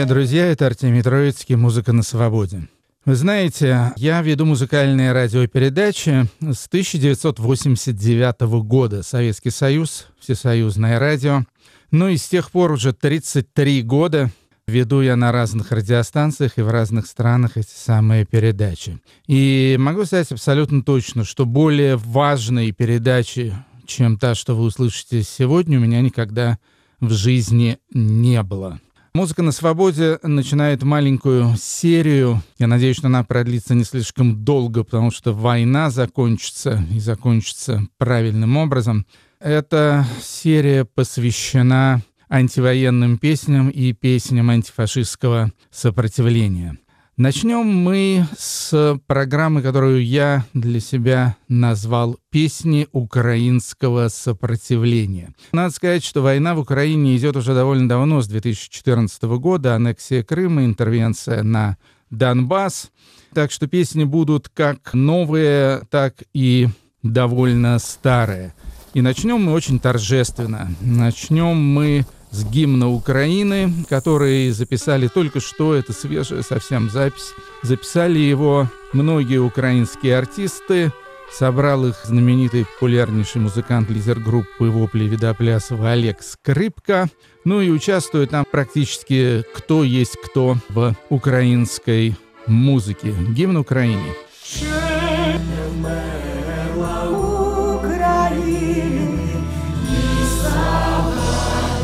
Привет, друзья, это Артемий Троицкий, «Музыка на свободе». Вы знаете, я веду музыкальные радиопередачи с 1989 года. Советский Союз, Всесоюзное радио. Ну и с тех пор уже 33 года веду я на разных радиостанциях и в разных странах эти самые передачи. И могу сказать абсолютно точно, что более важные передачи, чем та, что вы услышите сегодня, у меня никогда в жизни не было. Музыка на свободе начинает маленькую серию. Я надеюсь, что она продлится не слишком долго, потому что война закончится и закончится правильным образом. Эта серия посвящена антивоенным песням и песням антифашистского сопротивления. Начнем мы с программы, которую я для себя назвал «Песни украинского сопротивления». Надо сказать, что война в Украине идет уже довольно давно, с 2014 года, аннексия Крыма, интервенция на Донбасс. Так что песни будут как новые, так и довольно старые. И начнем мы очень торжественно. Начнем мы с гимна Украины, который записали только что, это свежая совсем запись. Записали его многие украинские артисты, собрал их знаменитый популярнейший музыкант лидер группы «Вопли Видоплясова» Олег Скрипка. Ну и участвует там практически кто есть кто в украинской музыке. Гимн Украине.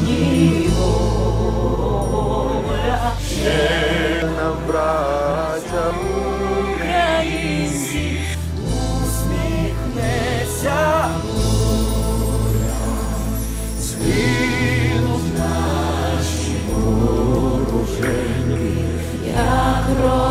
Ні воля ще нам, браття українці, усміхнеться буря.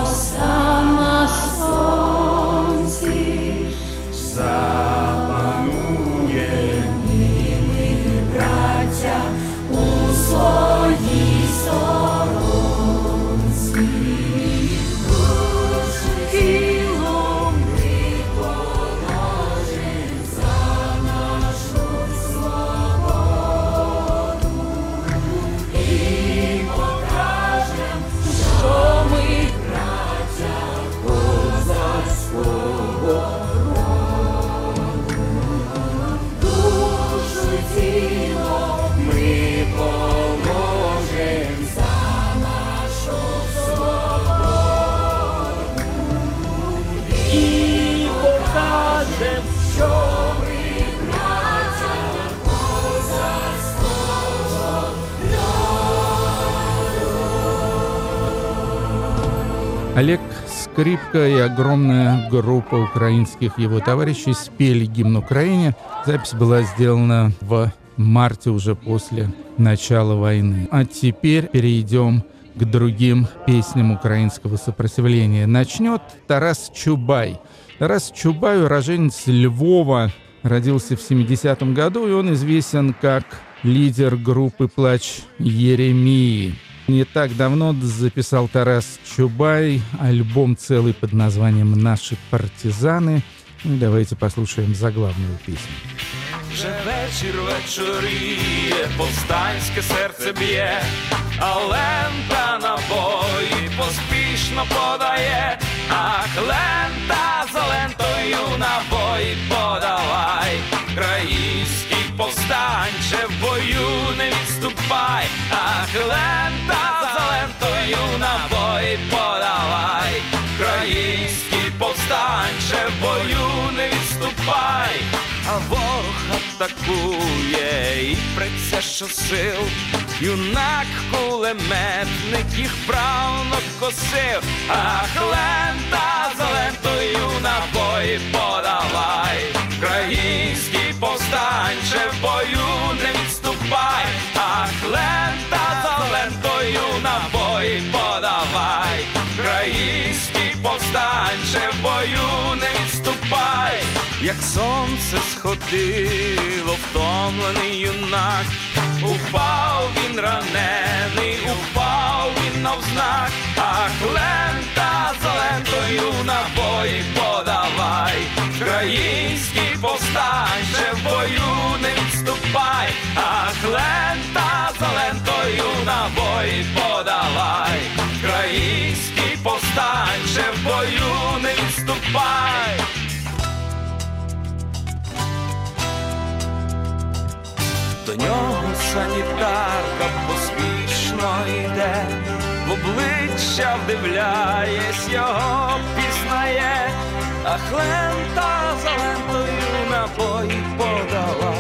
Олег Скрипка и огромная группа украинских его товарищей спели гимн Украине. Запись была сделана в марте уже после начала войны. А теперь перейдем к другим песням украинского сопротивления. Начнет Тарас Чубай. Тарас Чубай, уроженец Львова, родился в 70-м году, и он известен как лидер группы «Плач Еремии». Не так давно записал Тарас Чубай альбом целый под названием «Наши партизаны». Ну, давайте послушаем заглавную песню. Вже вечір вечоріє, повстанське серце б'є, а лента набої поспішно подає, ах, лента за лентою набої подавай, країнський повстанче в бою не відступай, ах, лента набої подавай, країнський повстанче в бою не відступай, а ворог атакує і преться, що сил, юнак кулеметник їх правно косив, ах, лента за лентою набої подавай, Український повстанче в бою не відступай, ах, лента за лентою набої подавай, Повстанче в бою не відступай, як сонце сходило, втомлений юнак, упав він ранений, упав він навзнак, ах, лента за лентою набої подавай, Український повстанче в бою не відступай, ах, лента йде, в обличчя вдивляєсь, його пізнає, а хлента за напої подала,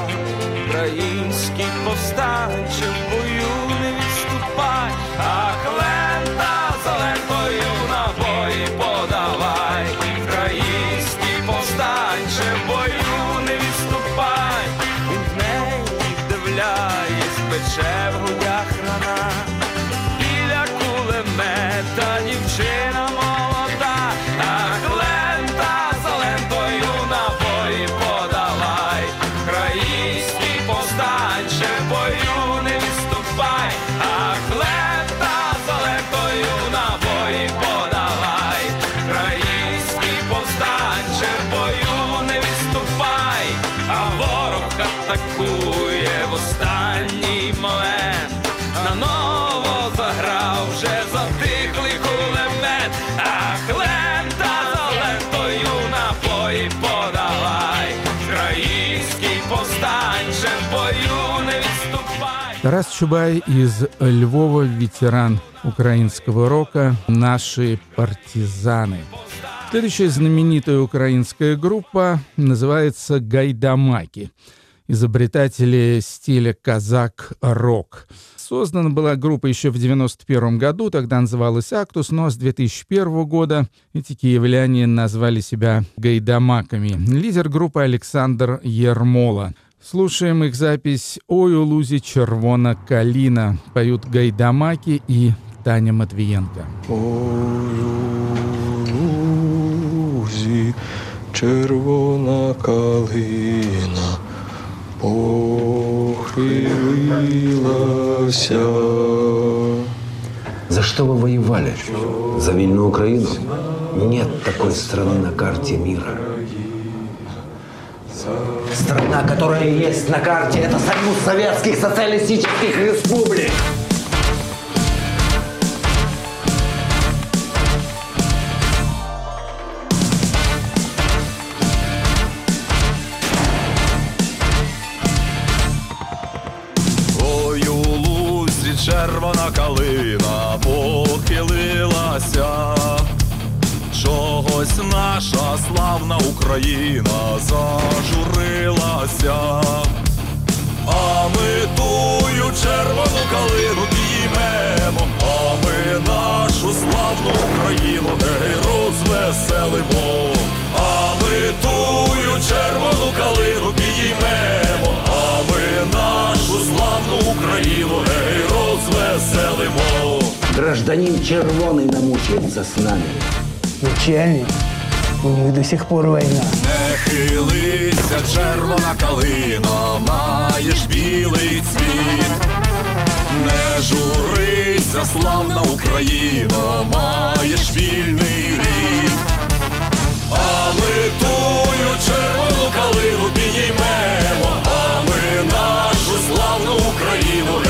український повстанче в бою не відступай, а лента Тарас Чубай из Львова, ветеран украинского рока «Наши партизаны». Следующая знаменитая украинская группа называется «Гайдамаки», изобретатели стиля казак-рок. Создана была группа еще в 91 году, тогда называлась «Актус», но с 2001 года эти киевляне назвали себя «Гайдамаками». Лидер группы Александр Ермола. Слушаем их запись «Ой, у лузі червона калина». Поют Гайдамаки и Таня Матвиенко. Ой, у лузі червона калина похилилася. За что вы воевали? За вильную Украину? Нет такой страны на карте мира. Страна, которая есть на карте, это Союз Советских Социалистических Республик. Ой, червона калина наша славна Україна зажурилася, а ми тую червону калину підіймемо, а ми нашу славну Україну гей розвеселимо, а ми тую червону калину підіймемо, а ми нашу славну Україну гей розвеселимо. Гражданин Червоный намучается с нами. Начальник, у них до сих пор война. Не хилися, червона калина, маєш білий цвіт. Не журися, славна Україна, маєш вільний рід. А ми тую червону калину підіймемо, а ми нашу славну Україну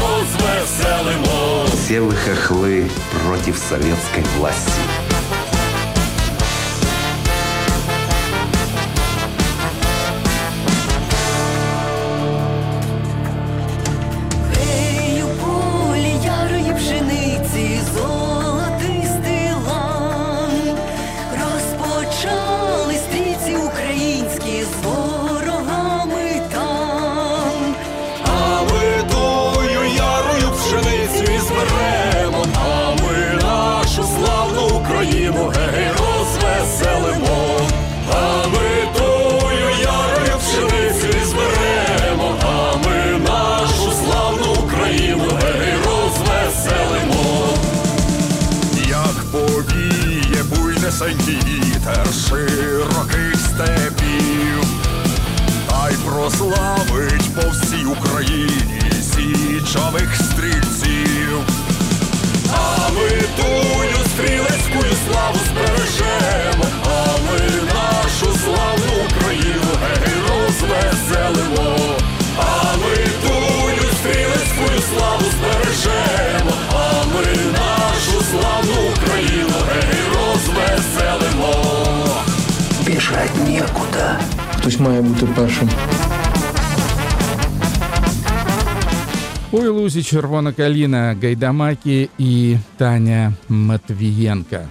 розвеселимо. Все вы хохлы против советской власти. Буйнесенький вітер широких степів, та й прославить по всій Україні січових стрільців. А ми тую стрілецьку славу збережемо, а ми нашу славну Україну гей розвеселимо, Хтось має бути першим. У Илузи Червона Калина, Гайдамаки и Таня Матвиенко.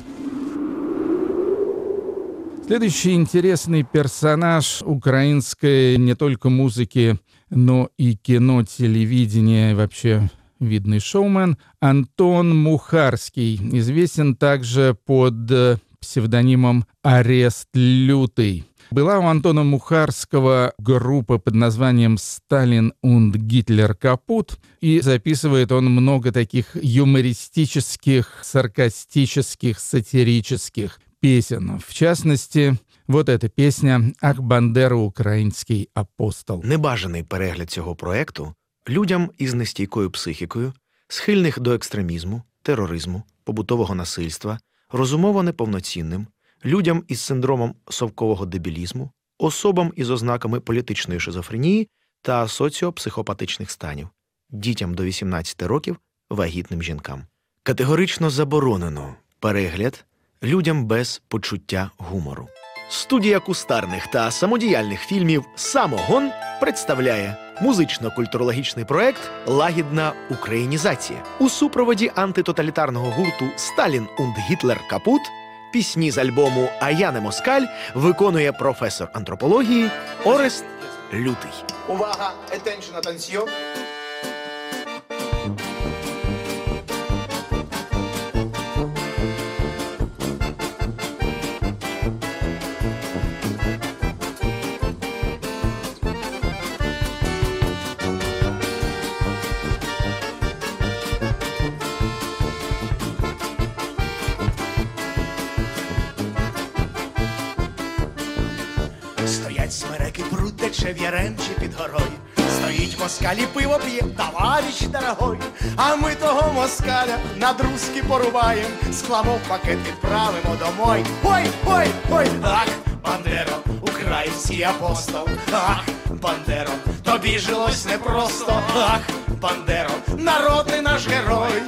Следующий интересный персонаж украинской не только музыки, но и кино, телевидения, вообще видный шоумен Антон Мухарский, известен также под э, псевдонимом «Арест Лютый». Была у Антона Мухарского группа под названием «Сталин und Гитлер капут», и записывает он много таких юмористических, саркастических, сатирических песен. В частности, вот эта песня «Ах, Бандера, український апостол». Небажаний перегляд цього проекту людям із нестійкою психікою, схильних до екстремізму, тероризму, побутового насильства, розумово неповноцінним, людям із синдромом совкового дебілізму, особам із ознаками політичної шизофренії та соціопсихопатичних станів, дітям до 18 років, вагітним жінкам. Категорично заборонено перегляд людям без почуття гумору. Студія кустарних та самодіяльних фільмів Самогон представляє музично-культурологічний проект Лагідна українізація у супроводі антитоталітарного гурту Сталін und Гітлер Капут. Пісні з альбому А я не москаль виконує професор антропології Орест Лютий. Увага! Attention, attention! В яремчі під горою. Стоїть москаль і пиво п'є, товарищ дорогой. А ми того москаля на друзки порубаєм, складем в пакет відправимо домой. Ой, ой, ой, ах, Бандеро, український апостол, ах, Бандеро, тобі жилось непросто, ах, Бандеро, народний наш герой.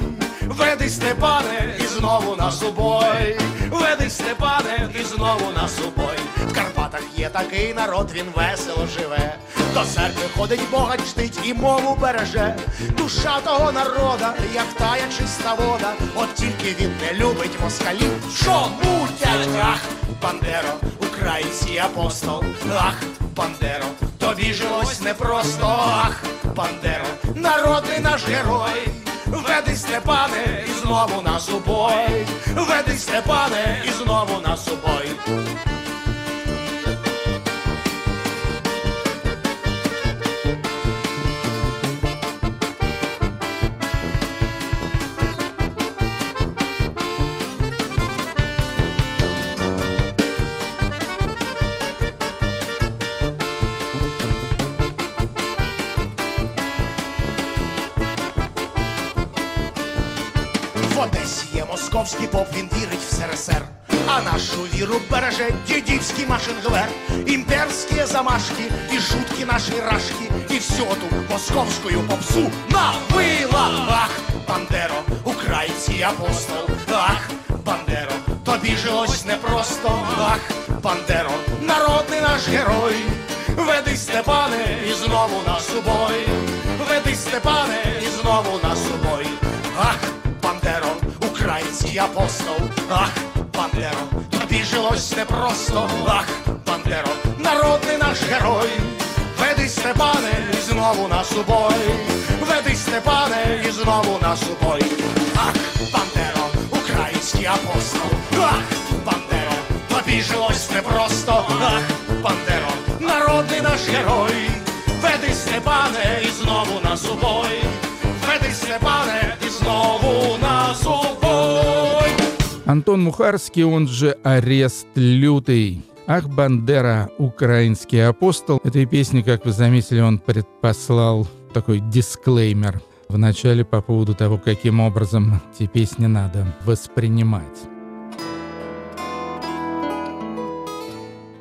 Веди Степане і знову нас у бой. Веди Степане і знову нас у бой. В Карпатах є такий народ, він весело живе. До церкви ходить, Бога чтить і мову береже. Душа того народа, як тая чиста вода. От тільки він не любить москалів. Що мутять? Ах, Бандеро, український апостол. Ах, Бандеро, тобі жилось непросто. Ах, Бандеро, народний наш герой. Веди Степане і знову нас у бой. Веди Степане і знову нас у Одесі є московський поп, він вірить в СРСР. А нашу віру береже дідівський машингвер, імперські замашки і жуткі наші рашки, і всю ту московську попсу на вила. Ах, Бандеро, український апостол, ах, Бандеро, тобі жилось непросто, ах, Бандеро, народний наш герой. Веди Степане і знову нас у бой. Веди Степане і знову нас у бой. Ах, український апостол, ах, Бандеро, тобі жилось непросто, ах, Бандеро, народний наш герой. Веди Степане і знову нас у бой. Веди Степане і знову нас у бой. Ах, Бандеро, український апостол, ах, Бандеро, тобі жилось непросто, ах, Бандеро, народний наш герой. Веди Степане і знову нас у бой. Веди Степане і знову нас у бой. Антон Мухарский, он же «Арест лютый». Ах, Бандера, украинский апостол. Этой песни, как вы заметили, он предпослал такой дисклеймер в начале по поводу того, каким образом эти песни надо воспринимать.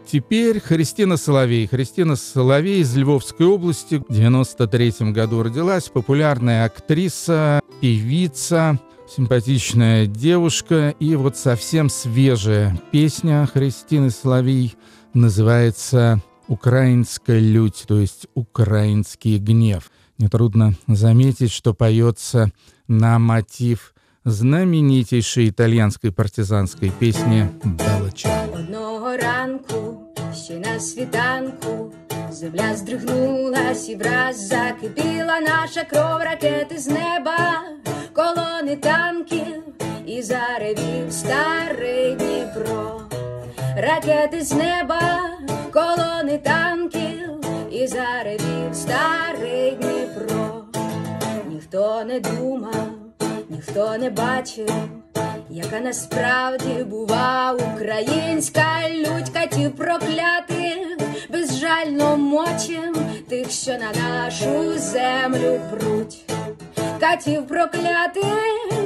Теперь Христина Соловей. Христина Соловей из Львовской области. В 93 году родилась. Популярная актриса, певица, симпатичная девушка. И вот совсем свежая песня Христины Соловей называется «Украинская лють», то есть «Украинский гнев». Нетрудно заметить, что поется на мотив знаменитейшей итальянской партизанской песни «Белла Чао». Одного ранку, ще на світанку, земля здригнулась і враз закипіла наша кров ракети з неба, колони танків і заревів старий Дніпро. Ракети з неба, колони танків і заревів старий Дніпро. Ніхто не думав, ніхто не бачив, яка насправді бува українська лють катів проклятих, безжально мочим тих, що на нашу землю пруть. Катів проклятих,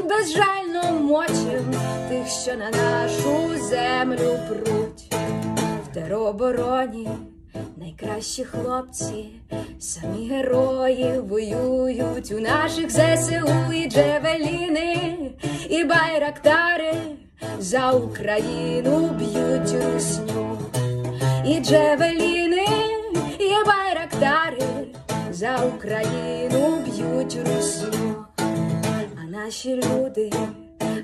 безжально мочим тих, що на нашу землю пруть. В теробороні найкращі хлопці, самі герої воюють у наших ЗСУ і Джевеліни, і байрактари за Україну б'ють русню. І Джевеліни, і байрактари за Україну б'ють русню. А наші люди,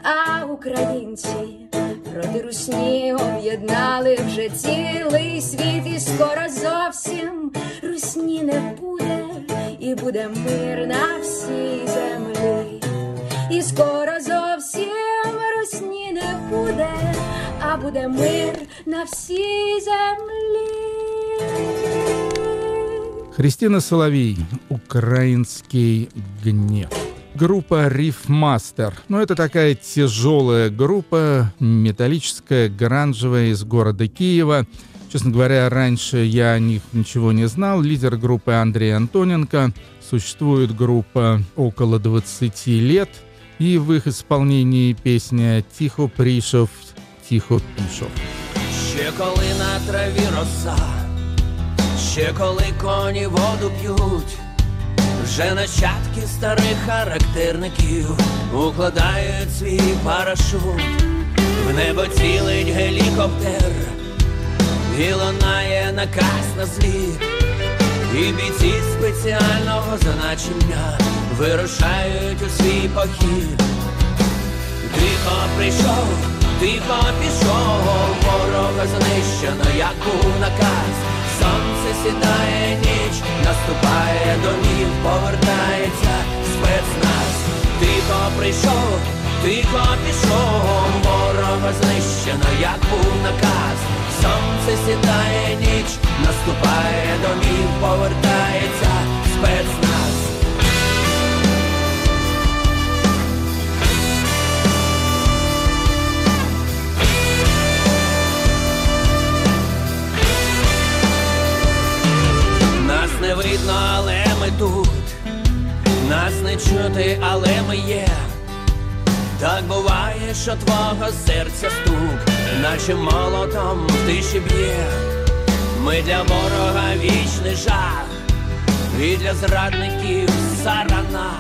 а українці проти русні об'єднали вже цілий світ, і скоро зовсім русні не буде, і буде мир на всій землі. І скоро зовсім русні не буде, а буде мир на всій землі. Христина Соловей, «Украинский гнев». Группа Рифмастер. Ну, это такая тяжелая группа, металлическая, гранжевая из города Киева. Честно говоря, раньше я о них ничего не знал. Лидер группы Андрей Антоненко. Существует группа около 20 лет. И в их исполнении песня «Тихо пришов, тихо пішов». Ще коли на траві роса, ще коли коні воду п'ють, вже нащадки старих характерників укладають свій парашут, в небо цілить гелікоптер, і лунає наказ на зліт, і бійці спеціального значення вирушають у свій похід. Тихо прийшов, тихо пішов, ворога знищено, як був наказ. Сонце сідає ніч, наступає домів, повертається спецназ. Тихо прийшов, тихо пішов, ворога знищено, як був наказ. Сонце сідає ніч, наступає домів, повертається спецназ. Видно, але ми тут. Нас не чути, але ми є. Так буває, що твого серця стук, наче молотом в тиші б'є. Ми для ворога вічний жах, і для зрадників сарана.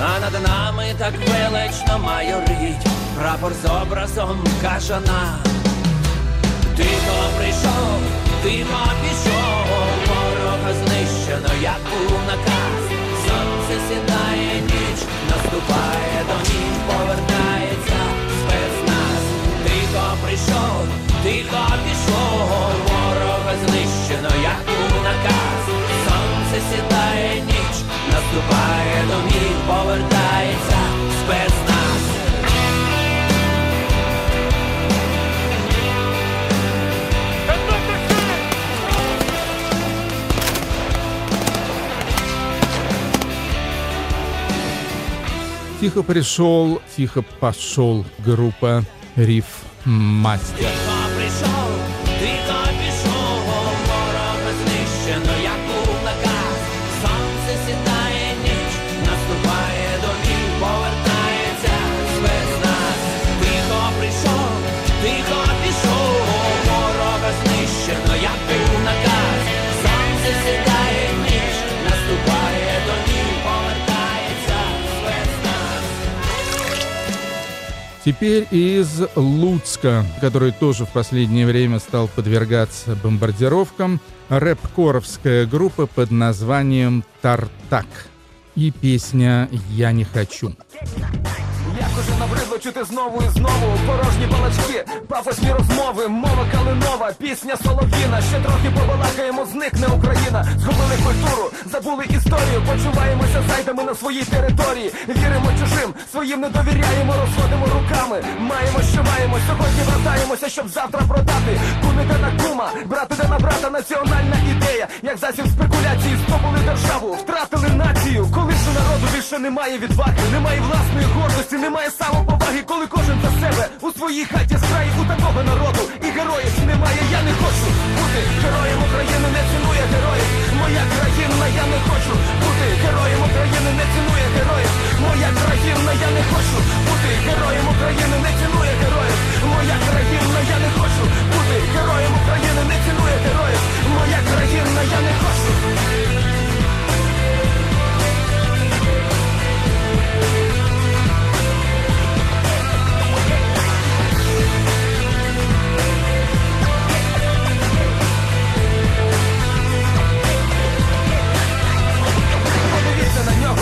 А над нами так велично майорить прапор з образом кажана. Тихо прийшов, тихо пішов, знищено, як був наказ. Сонце сідає ніч, наступає до ніч, повертається спецназ. Тихо прийшов, тихо пішов, ворога знищено, як був наказ. Сонце сідає ніч, наступає до ніч, повертається спецназ. Тихо пришел, тихо пошел группа Риф Мастер. Теперь из Луцка, который тоже в последнее время стал подвергаться бомбардировкам, рэп-коровская группа под названием «Тартак» и песня «Я не хочу». Як уже набридло чути знову і знову порожні балачки, пафосні розмови, мова калинова, пісня солов'їна. Ще трохи побалакаємо, зникне Україна. Згубили культуру, забули історію, почуваємося зайдами на своїй території. Віримо чужим, своїм не довіряємо, розходимо руками. Маємо, що маємо. Сьогодні вертаємося, щоб завтра продати. Кумика на кума, брати де на брата, національна ідея. Як засіб спекуляції, здобули державу, втратили націю. Коли ж народу більше немає відваги, немає власної гордості, немає самоповаги, коли кожен за себе у своїй хаті з краю у такого народу. І героїв немає, я не хочу бути героєм України, не цінує героїв. Моя країна, я не хочу бути героєм України, не цінує героїв. Моя країна, я не хочу бути героєм України, не цінує героїв. Моя країна, я не хочу бути героєм України, не цінує героїв. Моя країна, я не хочу.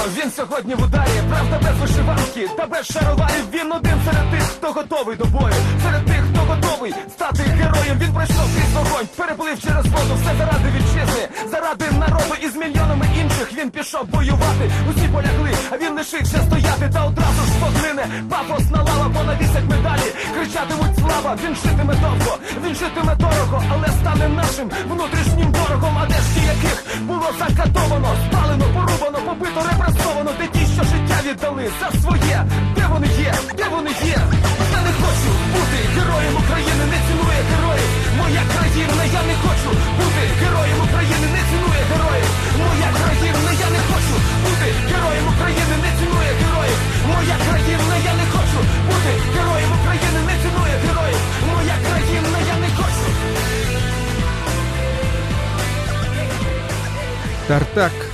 Подивіться він сьогодні в ударі, правда без вишиванки та без шароварів. Він один серед тих, хто готовий до бою, серед тих, хто готовий стати героєм. Він пройшов крізь вогонь, переплив через воду, все заради вітчизни, заради народу і з мільйонами інших він пішов воювати. Усі полягли, а він лишився стояти та одразу ж поглине. Пафосна лава, понавісять медалі, кричатимуть слава. Він житиме довго, він житиме дорого, але стане нашим внутрішнім ворогом. А де ж яких було закатовано, спалено, порубано, побито, репресовано, де ті, що життя віддали за своє. Де вони є? Де вони є? Я не хочу бути героєм України, не цінує героїв. Моя країна, я не хочу бути героєм України, не цінує героїв. Моя країна, я не хочу бути героєм України, не цінує героїв. Моя країна, я не хочу бути героєм України, не цінує героїв. Моя країна, я не хочу. Тартак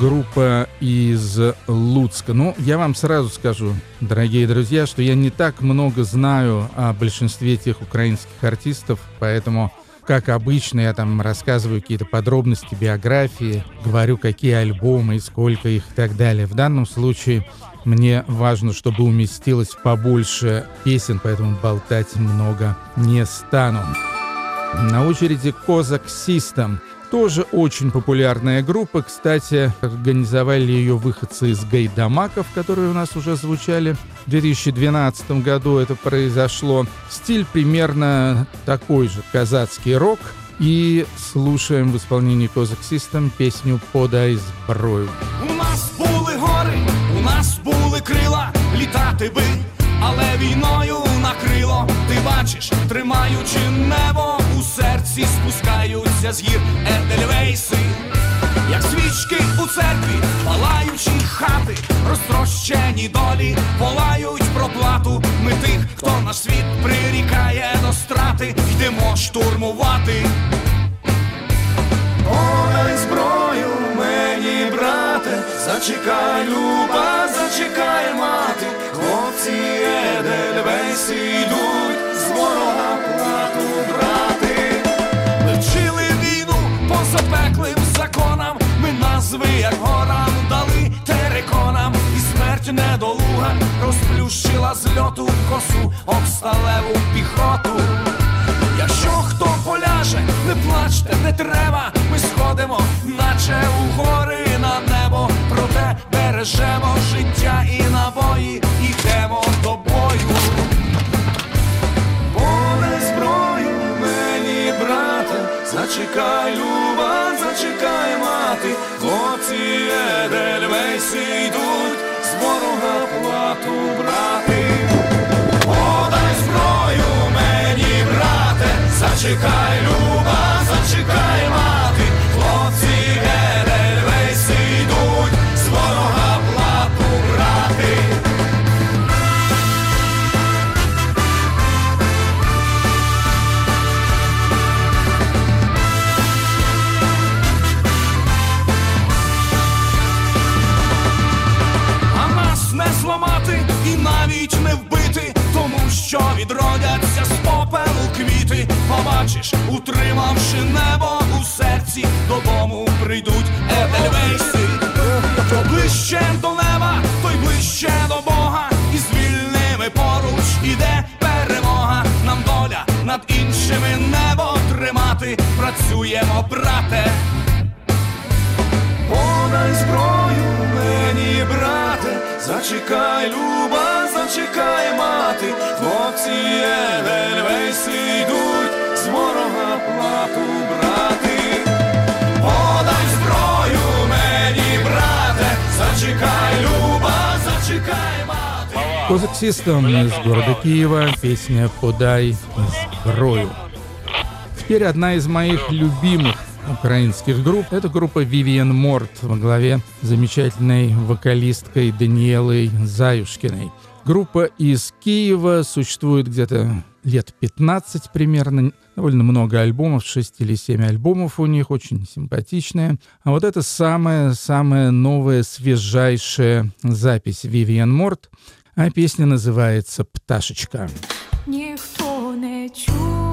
группа из Луцка. Ну, я вам сразу скажу, дорогие друзья, что я не так много знаю о большинстве тех украинских артистов, поэтому, как обычно, я там рассказываю какие-то подробности биографии, говорю, какие альбомы и сколько их и так далее. В данном случае мне важно, чтобы уместилось побольше песен, поэтому болтать много не стану. На очереди Козак System. Тоже очень популярная группа. Кстати, организовали ее выходцы из гайдамаков, которые у нас уже звучали. В 2012 году это произошло. Стиль примерно такой же, казацкий рок. И слушаем в исполнении Козак System песню «Подай зброю». У нас були гори, у нас були крила, літати би, але війною накрило. Ти бачиш, тримаючи небо у серці, спускаються з гір Едельвейси, як свічки у церкві, палаючі хати, розтрощені долі, волають про плату. Ми тих, хто наш світ прирікає до страти, йдемо штурмувати. Подай зброю мені, брате, зачекай, люба, зачекай, мати, хлопці Едельвейси йдуть з ворога плату брати. Ми вчили війну по запеклим законам, ми назви, як горам, дали териконам, і смерть недолуга розплющила з льоту косу обсталеву піхоту. Якщо хто поляже, не плачте, не треба, ми сходимо, наче у гори на небо, проте бережемо життя і набої, йдемо до бою. Подай зброю мені, брате, зачекай, зачекай, люба, зачекай, мати, хлопці Едельвейси йдуть з ворога плату брати. А нас не зламати і навіть не вбити, тому побачиш, утримавши небо у серці, додому прийдуть Едельвейси. Хто ближче до неба, Козак Систем из города Киева, песня «Подай сброю». Теперь одна из моих любимых украинских групп. Это группа Vivian Морт во главе замечательной вокалисткой Даниэлой Заюшкиной. Группа из Киева существует где-то лет 15 примерно. Довольно много альбомов, 6 или 7 альбомов у них, очень симпатичные. А вот это самая-самая новая, свежайшая запись Vivian Морт. А песня называется «Пташечка». Ніхто не чув,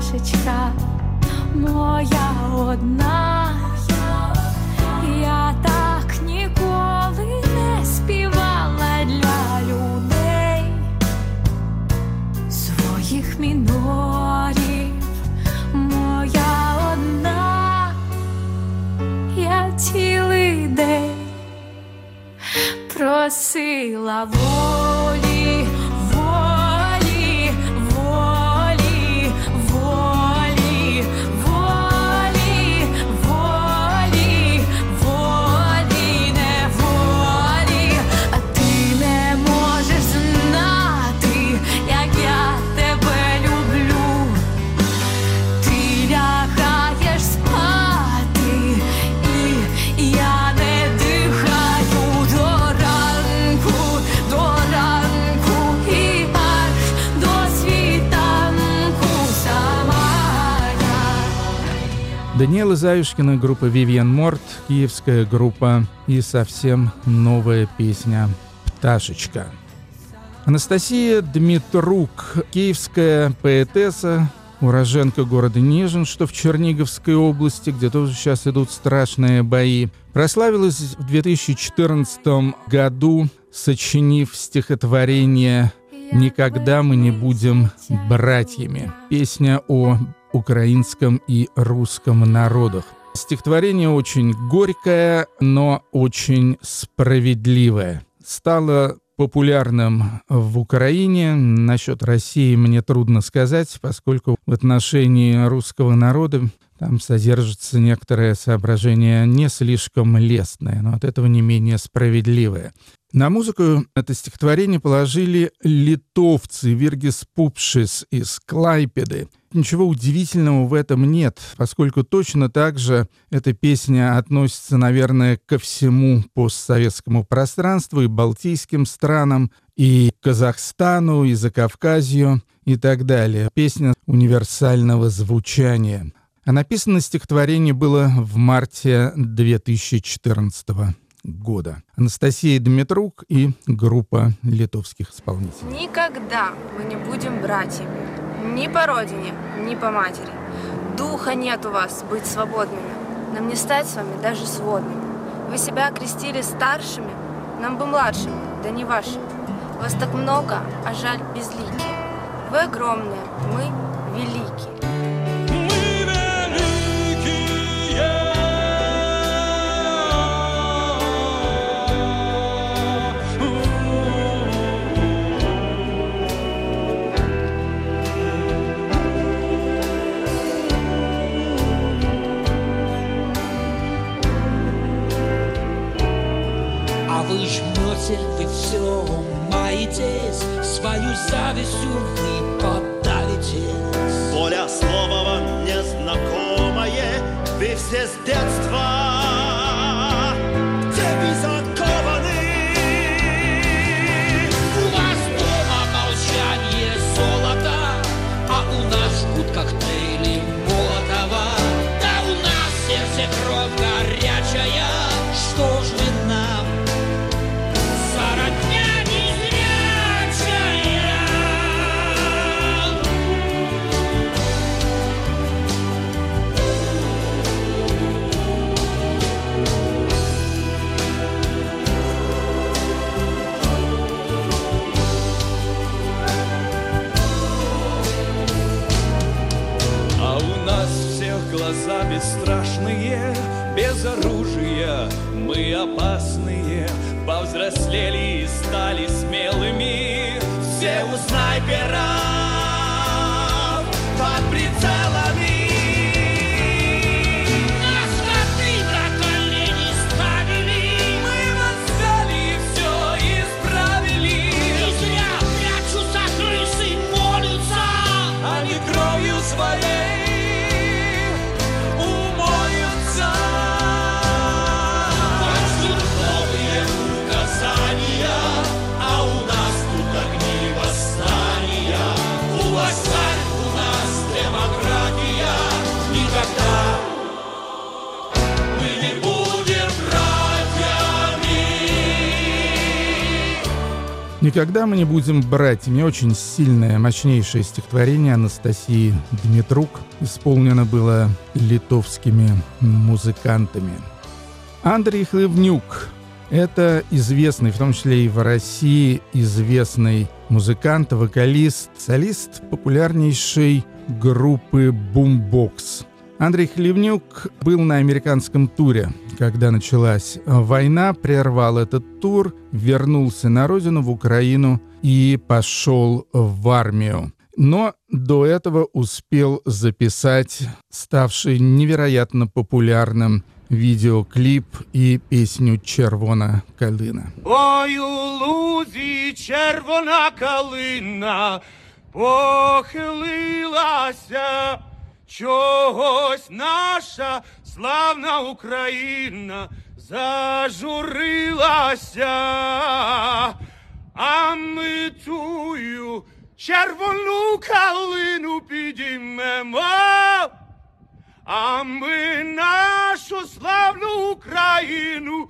пташечка моя одна. Я так ніколи не співала для людей своїх мінорів, моя одна, я цілий день просила волі, Даниэла Заюшкина, группа Vivian Морт, киевская группа и совсем новая песня «Пташечка». Анастасия Дмитрук, киевская поэтесса, уроженка города Нежин, что в Черниговской области, где тоже сейчас идут страшные бои. Прославилась в 2014 году, сочинив стихотворение «Никогда мы не будем братьями». Песня о украинском и русском народах. Стихотворение очень горькое, но очень справедливое. Стало популярным в Украине. Насчет России мне трудно сказать, поскольку в отношении русского народа там содержится некоторое соображение не слишком лестное, но от этого не менее справедливое. На музыку это стихотворение положили литовцы Виргис Пупшис из Клайпеды. Ничего удивительного в этом нет, поскольку точно так же эта песня относится, наверное, ко всему постсоветскому пространству и балтийским странам, и Казахстану, и Закавказью, и так далее. Песня универсального звучания. А написано стихотворение было в марте 2014 года. Анастасия Дмитрук и группа литовских исполнителей. Никогда мы не будем братьями. Ни по родине, ни по матери. Духа нет у вас быть свободными. Нам не стать с вами даже сводными. Вы себя окрестили старшими, нам бы младшими, да не вашими. Вас так много, а жаль безликие. Вы огромные, мы вы жмете, вы все сломаетесь, свою завистью вы подавитесь. Воля слова вам незнакомое, вы все с детства Никогда мы не будем братьями. Очень сильное, мощнейшее стихотворение Анастасии Дмитрук. Исполнено было литовскими музыкантами. Андрей Хлевнюк – это известный, в том числе и в России, известный музыкант, вокалист, солист популярнейшей группы Boombox. Андрей Хлевнюк был на американском туре, когда началась война, прервал этот тур, вернулся на родину, в Украину и пошел в армию. Но до этого успел записать ставший невероятно популярным видеоклип и песню «Червона калина». Ой, у лузі червона калина похилилася, чогось наша славна Україна зажурилася, а ми тую червону калину підіймемо. А ми нашу славну Україну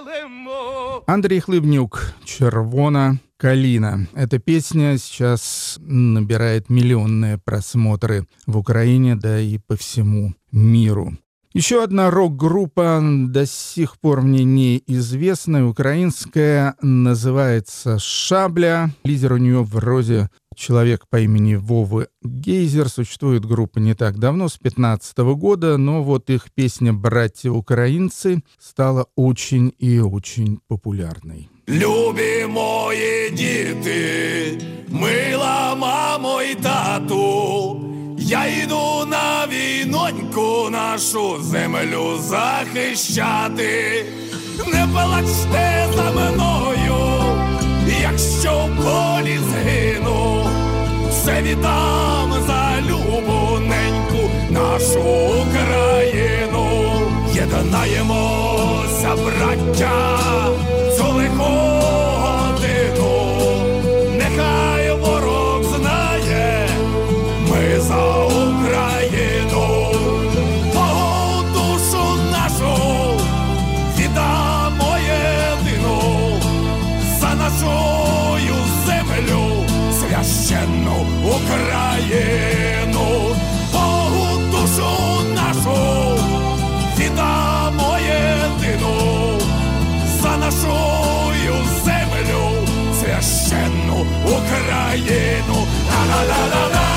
розвеселимо. Андрей Хлыбнюк «Червона калина». Эта песня сейчас набирает миллионные просмотры в Украине, да и по всему миру. Еще одна рок-группа, до сих пор мне неизвестная, украинская, называется «Шабля». Лидер у нее вроде человек по имени Вовы Гейзер. Существует группа не так давно, с 15 года, но вот их песня «Братья-украинцы» стала очень и очень популярной. Любі мої діти, мила мамо й тату, я йду на війноньку нашу землю захищати. Не плачте за мною, якщо в полі згину, все віддам за любоненьку нашу Україну. Єднаємося, браття, годину. Нехай ворог знає, ми за Україну. Богу душу нашу віддамо єдину за нашою землю священну Україну. lleno. La la la la la.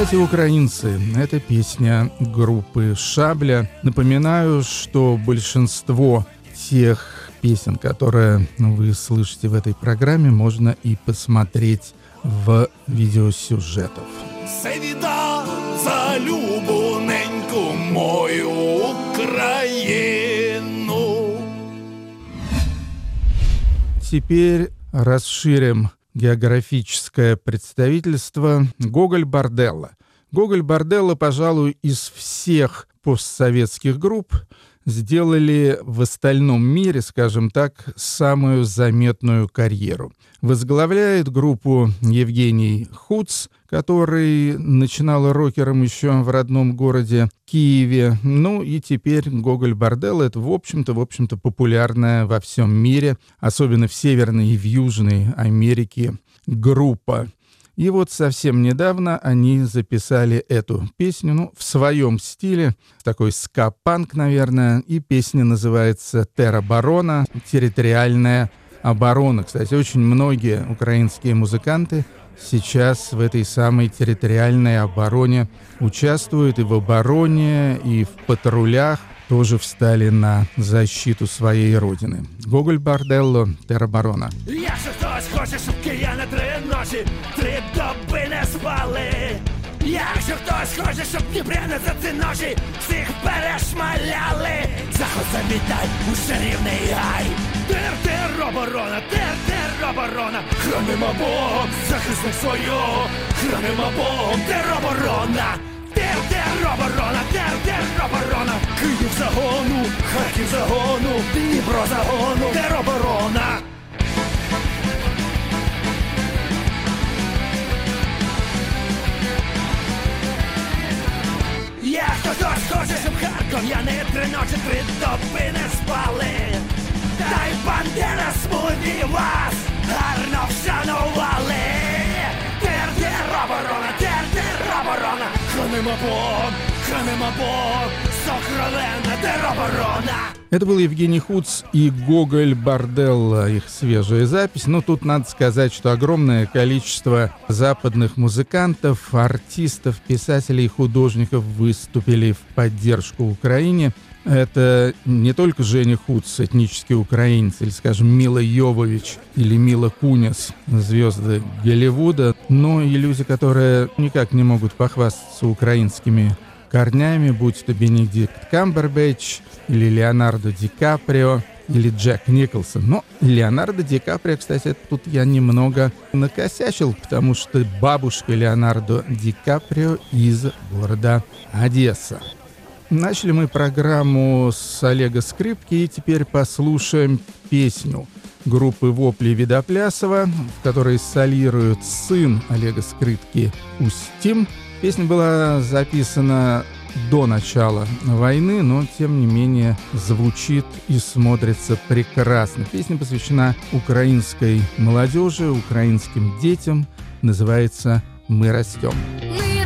Братья-украинцы, это песня группы «Шабля». Напоминаю, что большинство тех песен, которые вы слышите в этой программе, можно и посмотреть в видеосюжетах. Це віддам за любу неньку мою Україну. Теперь расширим географическое представительство Гоголь Борделло. Гоголь Борделло, пожалуй, из всех постсоветских групп сделали в остальном мире, скажем так, самую заметную карьеру. Возглавляет группу Евгений Хуц, который начинал рокером еще в родном городе Киеве. Ну и теперь Гоголь Борделло — это, в общем-то, в общем-то, популярная во всем мире, особенно в Северной и в Южной Америке, группа. И вот совсем недавно они записали эту песню, ну, в своем стиле, такой ска-панк, наверное, и песня называется «Тероборона», «Территориальная оборона». Кстати, очень многие украинские музыканты сейчас в этой самой территориальной обороне участвуют и в обороне, и в патрулях, тоже встали на защиту своей родины. Гоголь Барделло, Тероборона. Якщо хтось хоче, щоб кияни три ночі, три доби не спали. Якщо хтось хоче, щоб дніпряни за ці ночі всіх перешмаляли. Заход замітай у чарівний гай. Тер, тер, оборона, тер, тер, оборона. Хранимо Богом, захисник свою. Хранимо Богом, тер, оборона. Тер, тер, оборона, тер, тер, оборона. Київ загону, Харків загону, Дніпро загону, тер, оборона. Як хтось хоче, щоб харков'яни три ночі, три доби не спали. Та й бандера смуді вас гарно вшанували. Тер, тер, оборона, тер, тер, оборона. Хранимо Бог, хранимо Бог, сохранена тероборона. Это был Евгений Хуц и Гоголь Борделло, их свежая запись. Но тут надо сказать, что огромное количество западных музыкантов, артистов, писателей и художников выступили в поддержку Украине. Это не только Женя Хуц, этнический украинец, или, скажем, Мила Йовович или Мила Кунис, звезды Голливуда, но и люди, которые никак не могут похвастаться украинскими корнями, будь то Бенедикт Камбербэтч или Леонардо Ди Каприо или Джек Николсон. Но Леонардо Ди Каприо, кстати, тут я немного накосячил, потому что бабушка Леонардо Ди Каприо из города Одесса. Начали мы программу с Олега Скрипки, и теперь послушаем песню группы «Вопли» Видоплясова, в которой солирует сын Олега Скрипки Устим. Песня была записана до начала войны, но тем не менее звучит и смотрится прекрасно. Песня посвящена украинской молодежи, украинским детям, называется «Мы растем». Ми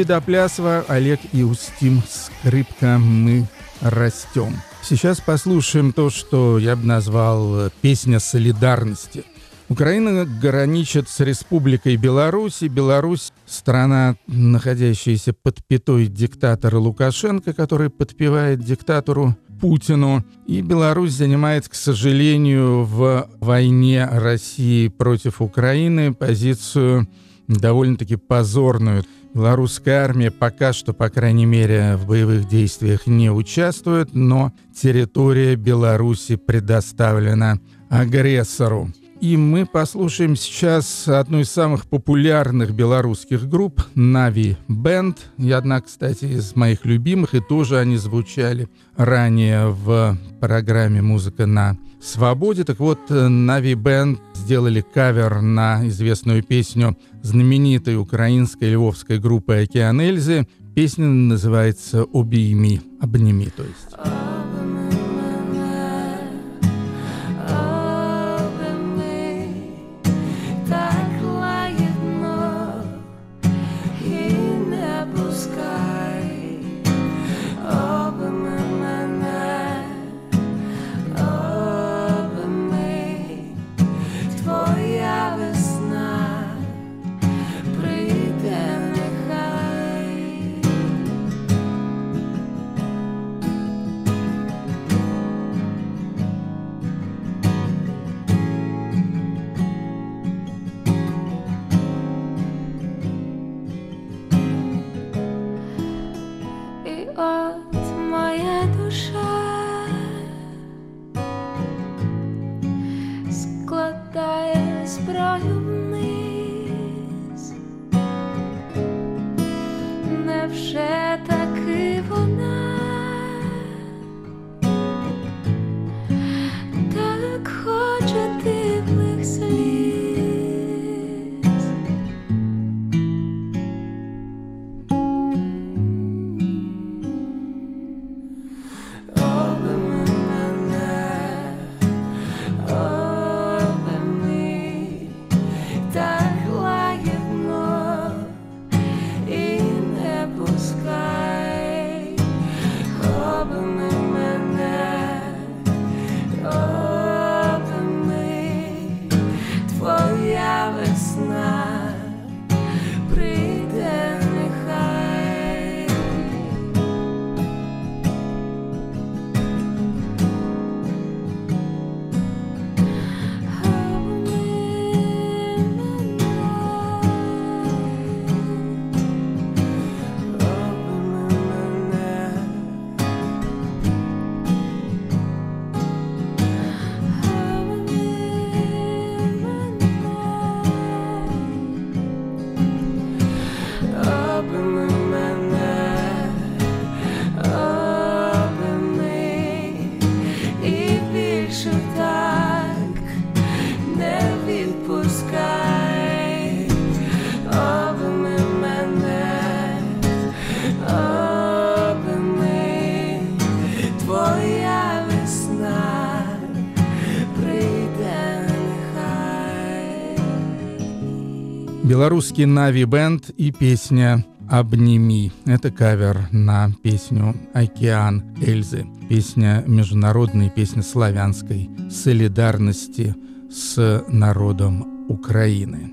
Видоплясова, Олег и Устим, скрипка «Мы растем». Сейчас послушаем то, что я бы назвал э, «Песня солидарности». Украина граничит с Республикой Беларусь, и Беларусь – страна, находящаяся под пятой диктатора Лукашенко, который подпевает диктатору Путину. И Беларусь занимает, к сожалению, в войне России против Украины позицию довольно-таки позорную. Белорусская армия пока что, по крайней мере, в боевых действиях не участвует, но территория Беларуси предоставлена агрессору. И мы послушаем сейчас одну из самых популярных белорусских групп «Нави Бенд». И одна, кстати, из моих любимых, и тоже они звучали ранее в программе «Музыка на свободе». Так вот, «Нави Бенд» сделали кавер на известную песню знаменитой украинской львовской группы «Океан Эльзы». Песня называется «Обійми», «Обними», то есть. Белорусский Нави Бенд и песня «Обними». Это кавер на песню «Океан Эльзы». Песня международной, песня славянской солидарности с народом Украины.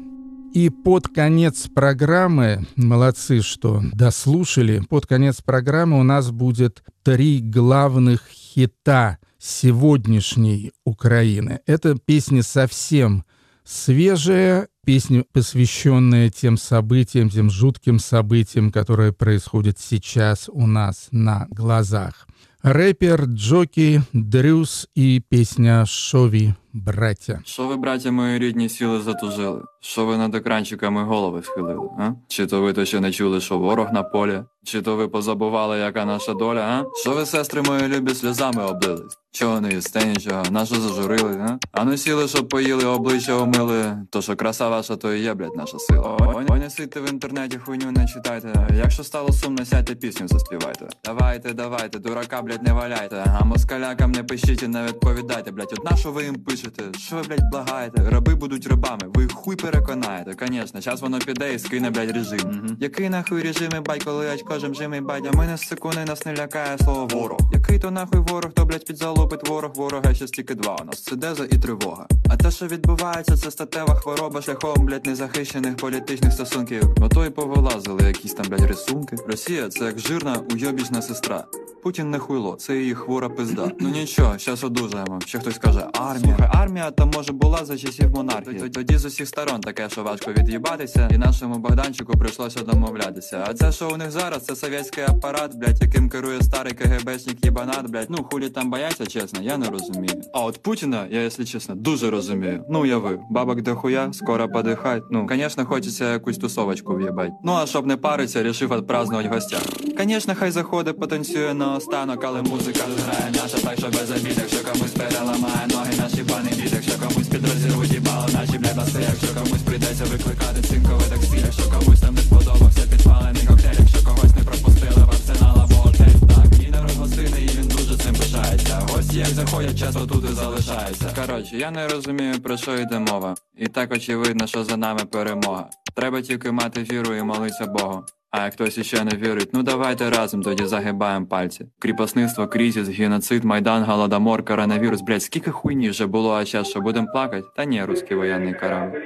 И под конец программы, молодцы, что дослушали, под конец программы у нас будет три главных хита сегодняшней Украины. Это песни совсем свежие, песни, посвященные тем событиям, тем жутким событиям, которые происходят сейчас у нас на глазах. Рэпер, Джоки, Дрюс и песня «Шови, браття». Що ви, браття мої рідні, сіли затужили? Що ви над екранчиками голови схилили? А? Чи то ви то ще не чули, що ворог на полі? Чи то ви позабували, яка наша доля? А? Що ви, сестри мої любі, сльозами облились? Чого не їсте нічого? Нащо зажурили? А? а ну сіли, щоб поїли, обличчя омили. То що краса ваша, то і є, блядь, наша сила. Ой, ой, не сидьте в інтернеті, хуйню не читайте. Якщо стало сумно, сядьте пісню заспівайте. Давайте, давайте, дурака, блядь, не валяйте. А москалякам не пишіть і не відповідайте, блядь. От на що ви їм пишете? Хочете? Що ви, блядь, благаєте? Раби будуть рабами, ви хуй переконаєте. Конечно, час воно піде і скине, блядь, режим. Який нахуй режими, бай, коли очко жимжими, бадя, мене з секунди нас не лякає слово ворог. Який то нахуй ворог, то, блядь, підзалупить ворог, ворога ще стільки два. У нас це деза і тривога. А те, що відбувається, це статева хвороба шляхом, блядь, незахищених політичних стосунків. Ото і повилазили якісь там, блядь, рисунки. Росія це як жирна уйобічна сестра. Путін не хуйло, це її хвора пизда. Ну нічого, щас одужаємо. Ще хтось каже, армія. Слухай, армія там може була за часів монархії. Тоді з усіх сторон таке, що важко від'їбатися, і нашому Богданчику прийшлося домовлятися. А це, що у них зараз, це совєтський апарат, блядь, яким керує старий КГБшник єбанат, блядь. Ну хулі там бояться, чесно, я не розумію. А от Путіна, я, якщо чесно, дуже розумію. Ну уяви, бабок дохуя, скоро подихать. Ну, звісно, хочеться якусь тусовочку в'їбать. Ну а щоб не париться, рішив отпразднувати в гостях. Звісно, хай заходить, потанцює на останок, але музика грає наша, так що без обід, якщо комусь переламає ноги, наші пани бід, якщо комусь підрозірвуть їбало, наші бля баси, якщо комусь прийдеться викликати цинковий таксі, якщо комусь там не сподобався підпалений коктейль, якщо когось не пропустили в арсенал або отель, так, і народ гостини, і він дуже цим пишається. Гості як заходять, часто тут і залишаються. Коротше, я не розумію, про що йде мова. І так очевидно, що за нами перемога. Треба тільки мати віру і молитися Богу. А хтось іще не вірить, ну давайте разом тоді загибаємо пальці. Кріпосництво, кризіс, геноцид, майдан, голодомор, коронавірус, Блять, скільки хуйні вже було, а зараз що будемо плакати? Та ні, русський воєнний корабль.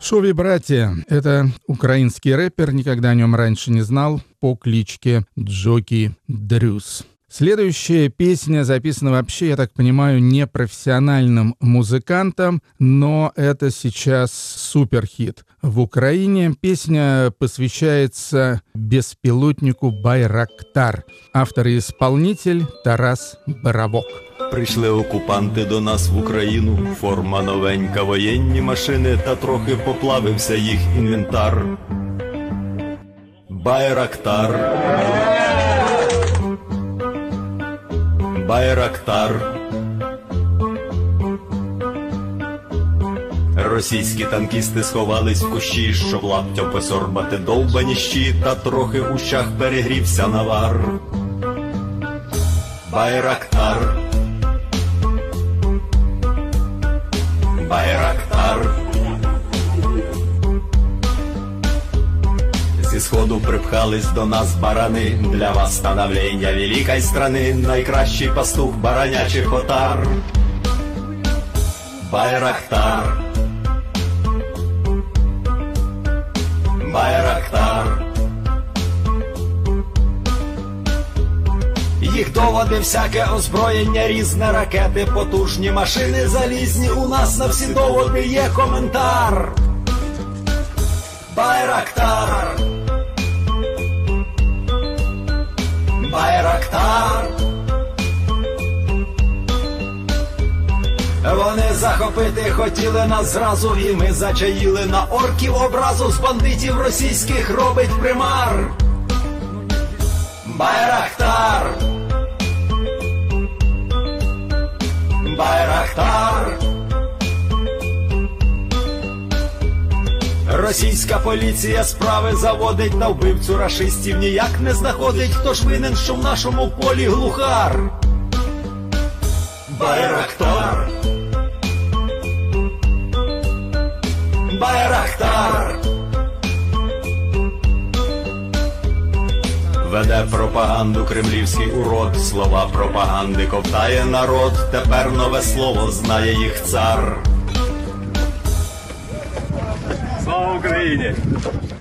Шови братья — это украинский рэпер, никогда о нем раньше не знал, по кличке Джоки Дрюс. Следующая песня записана вообще, я так понимаю, не профессиональным музыкантом, но это сейчас суперхит. В Украине песня посвящается беспилотнику Байрактар. Автор и исполнитель Тарас Боровок. Прийшли окупанти до нас в Україну, форма новенька, воєнні машини, та трохи поплавився їх інвентар. Байрактар. Байрактар. Російські танкісти сховались в кущі, щоб лаптя посорбати довбані щі, та трохи у щах перегрівся навар. Байрактар. Сходу припхались до нас барани, для вас становлення великої страни, найкращий пастух баранячих отар. Байрактар. Байрактар. Їх доводи, всяке озброєння, різне ракети, потужні машини залізні. У нас на всі доводи є коментар. Байрактар. Байрактар. Вони захопити хотіли нас зразу, і ми зачаїли на орків образу з бандитів російських робить примар. Байрактар. Байрактар. Російська поліція справи заводить на вбивцю рашистів ніяк не знаходить, хто ж винен, що в нашому полі глухар. Байрактар. Байрактар. Веде пропаганду кремлівський урод, слова пропаганди ковтає народ, тепер нове слово знає їх цар. Україні!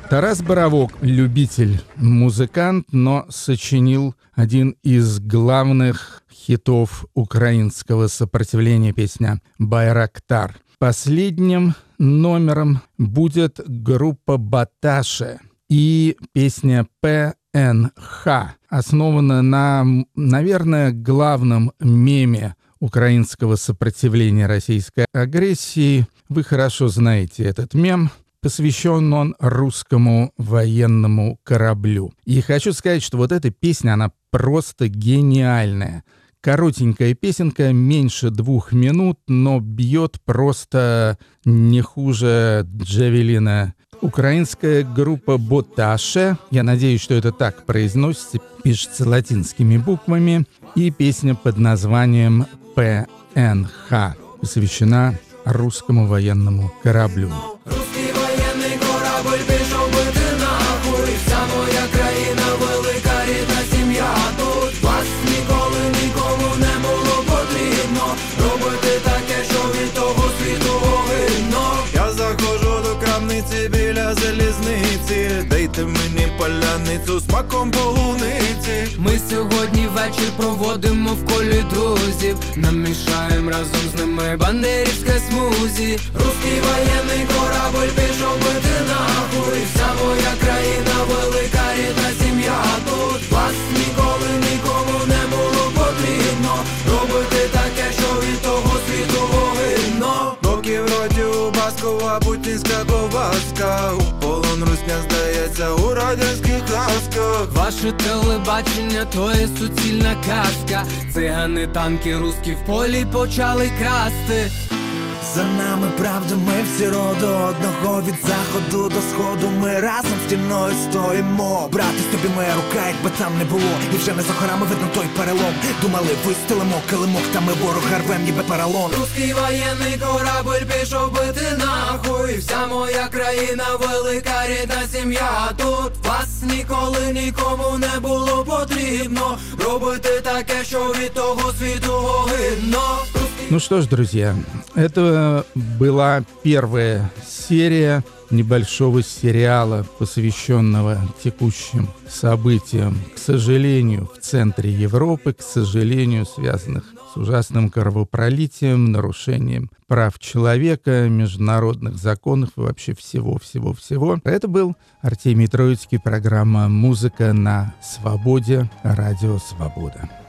Тарас Боровок — любитель, музыкант, но сочинил один из главных хитов украинского сопротивления песня «Байрактар». Последним номером будет группа «Баташе» и песня «ПНХ», основана на, наверное, главном меме украинского сопротивления российской агрессии. Вы хорошо знаете этот мем. Посвящен он русскому военному кораблю. И хочу сказать, что вот эта песня, она просто гениальная. Коротенькая песенка, меньше двух минут, но бьет просто не хуже Джавелина. Украинская группа Боташе, я надеюсь, что это так произносится, пишется латинскими буквами, и песня под названием ПНХ. посвящена русскому военному кораблю. Русський поляницю смаком полуниці. Ми сьогодні вечір проводимо в колі друзів. Намішаємо разом з ними бандерівське смузі. Русський воєнний корабль пішов бити нахуй Вся моя країна велика рідна сім'я тут. Вас ніколи нікому не було потрібно Робити таке, що від того світу у Баскова путінська коваска, У полон русня здається у радянських казках. Ваше телебачення то є суцільна казка. Цигани, танки, руски в полі почали красти За нами правда, ми всі роду одного від заходу до сходу. Ми разом стіною стоїмо. Брати тобі моя рука, якби там не було. І вже не за горами видно той перелом. Думали, вистелимо килимок, та ми ворога рвем, ніби паралон. Русський воєнний корабль пішов бити нахуй Вся моя країна велика рідна сім'я тут Вас ніколи нікому не було потрібно Робити таке, що від того світу огидно Ну что ж, друзья, это была первая серия небольшого сериала, посвященного текущим событиям, к сожалению, в центре Европы, к сожалению, связанных с ужасным кровопролитием, нарушением прав человека, международных законов и вообще всего-всего-всего. Это был Артемий Троицкий, программа «Музыка на свободе», радио «Свобода».